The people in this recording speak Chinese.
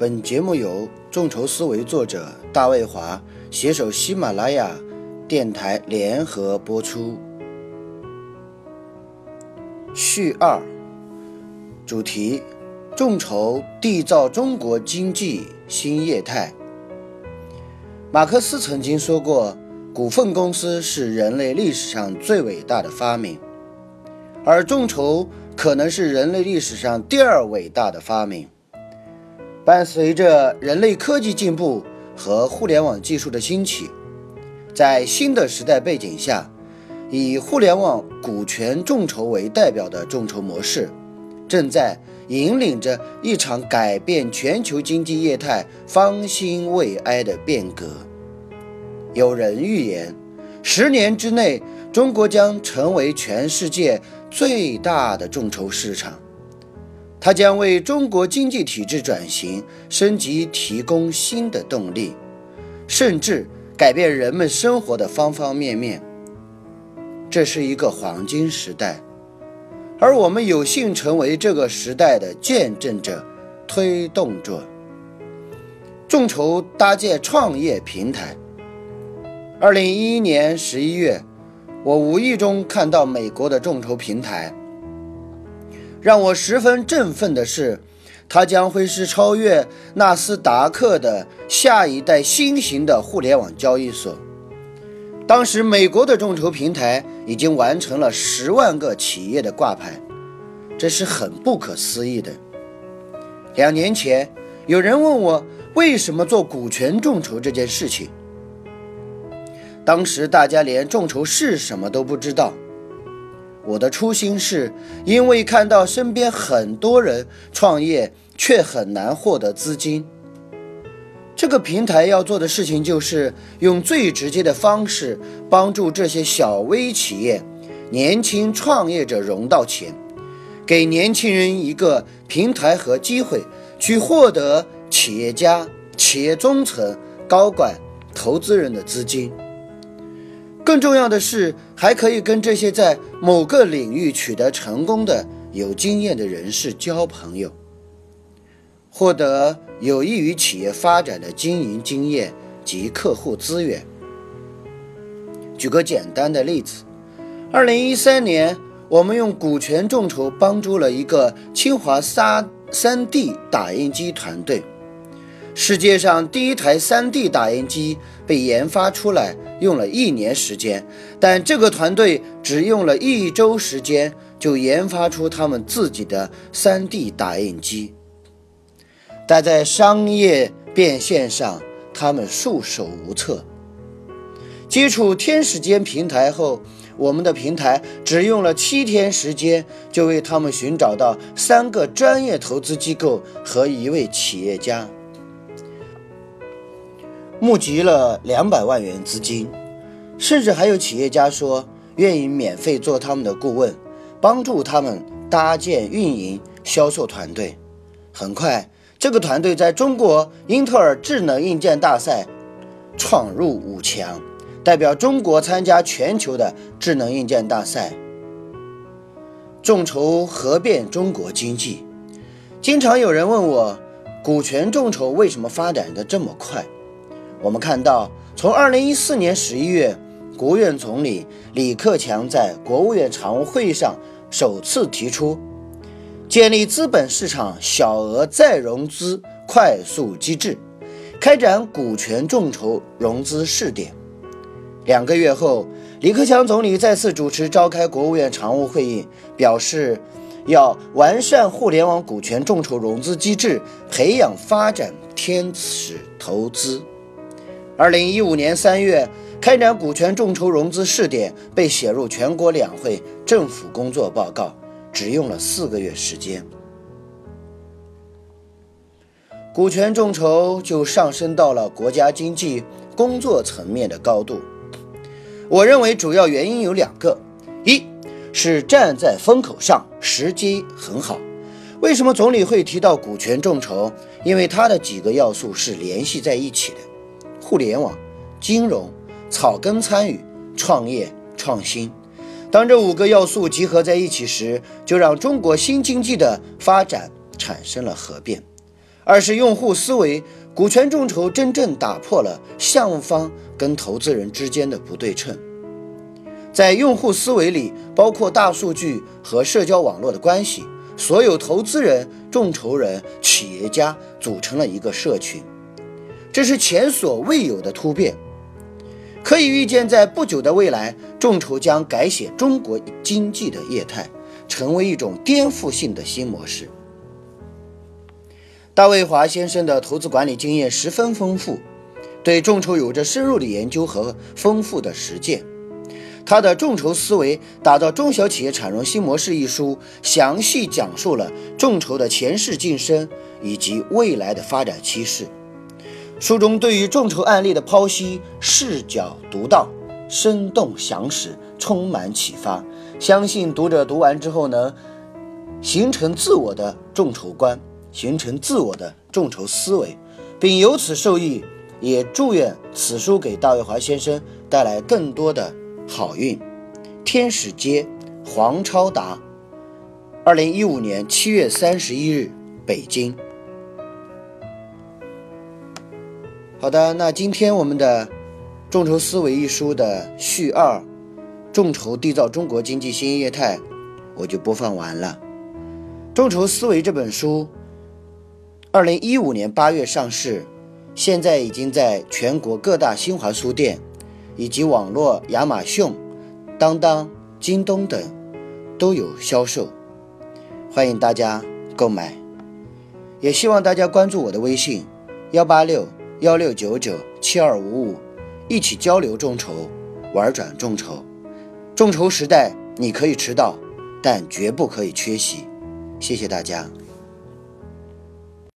本节目由众筹思维作者大卫华携手喜马拉雅电台联合播出。序二，主题：众筹缔造中国经济新业态。马克思曾经说过，股份公司是人类历史上最伟大的发明，而众筹可能是人类历史上第二伟大的发明。伴随着人类科技进步和互联网技术的兴起，在新的时代背景下，以互联网股权众筹为代表的众筹模式，正在引领着一场改变全球经济业态方兴未艾的变革。有人预言，十年之内，中国将成为全世界最大的众筹市场。它将为中国经济体制转型升级提供新的动力，甚至改变人们生活的方方面面。这是一个黄金时代，而我们有幸成为这个时代的见证者、推动者。众筹搭建创业平台。二零一一年十一月，我无意中看到美国的众筹平台。让我十分振奋的是，它将会是超越纳斯达克的下一代新型的互联网交易所。当时，美国的众筹平台已经完成了十万个企业的挂牌，这是很不可思议的。两年前，有人问我为什么做股权众筹这件事情，当时大家连众筹是什么都不知道。我的初心是，因为看到身边很多人创业却很难获得资金。这个平台要做的事情就是用最直接的方式帮助这些小微企业、年轻创业者融到钱，给年轻人一个平台和机会去获得企业家、企业中层、高管、投资人的资金。更重要的是，还可以跟这些在某个领域取得成功的有经验的人士交朋友，获得有益于企业发展的经营经验及客户资源。举个简单的例子，二零一三年，我们用股权众筹帮助了一个清华三三 D 打印机团队。世界上第一台 3D 打印机被研发出来，用了一年时间，但这个团队只用了一周时间就研发出他们自己的 3D 打印机。但在商业变现上，他们束手无策。接触天使间平台后，我们的平台只用了七天时间，就为他们寻找到三个专业投资机构和一位企业家。募集了两百万元资金，甚至还有企业家说愿意免费做他们的顾问，帮助他们搭建、运营、销售团队。很快，这个团队在中国英特尔智能硬件大赛闯入五强，代表中国参加全球的智能硬件大赛。众筹核变中国经济，经常有人问我，股权众筹为什么发展的这么快？我们看到，从二零一四年十一月，国务院总理李克强在国务院常务会议上首次提出，建立资本市场小额再融资快速机制，开展股权众筹融资试点。两个月后，李克强总理再次主持召开国务院常务会议，表示要完善互联网股权众筹融资机制，培养发展天使投资。二零一五年三月，开展股权众筹融资试点被写入全国两会政府工作报告，只用了四个月时间，股权众筹就上升到了国家经济工作层面的高度。我认为主要原因有两个：一是站在风口上，时机很好。为什么总理会提到股权众筹？因为它的几个要素是联系在一起的。互联网、金融、草根参与、创业、创新，当这五个要素集合在一起时，就让中国新经济的发展产生了核变。二是用户思维，股权众筹真正打破了项目方跟投资人之间的不对称。在用户思维里，包括大数据和社交网络的关系，所有投资人、众筹人、企业家组成了一个社群，这是前所未有的突变。可以预见，在不久的未来，众筹将改写中国经济的业态，成为一种颠覆性的新模式。大卫华先生的投资管理经验十分丰富，对众筹有着深入的研究和丰富的实践。他的《众筹思维：打造中小企业产融新模式》一书，详细讲述了众筹的前世今生以及未来的发展趋势。书中对于众筹案例的剖析，视角独到，生动详实，充满启发。相信读者读完之后能形成自我的众筹观，形成自我的众筹思维，并由此受益。也祝愿此书给大卫华先生带来更多的。好运，天使街，黄超达，二零一五年七月三十一日，北京。好的，那今天我们的《众筹思维》一书的序二，众筹缔造中国经济新业态，我就播放完了。《众筹思维》这本书，二零一五年八月上市，现在已经在全国各大新华书店。以及网络亚马逊、当当、京东等都有销售，欢迎大家购买。也希望大家关注我的微信幺八六幺六九九七二五五，一起交流众筹，玩转众筹。众筹时代，你可以迟到，但绝不可以缺席。谢谢大家。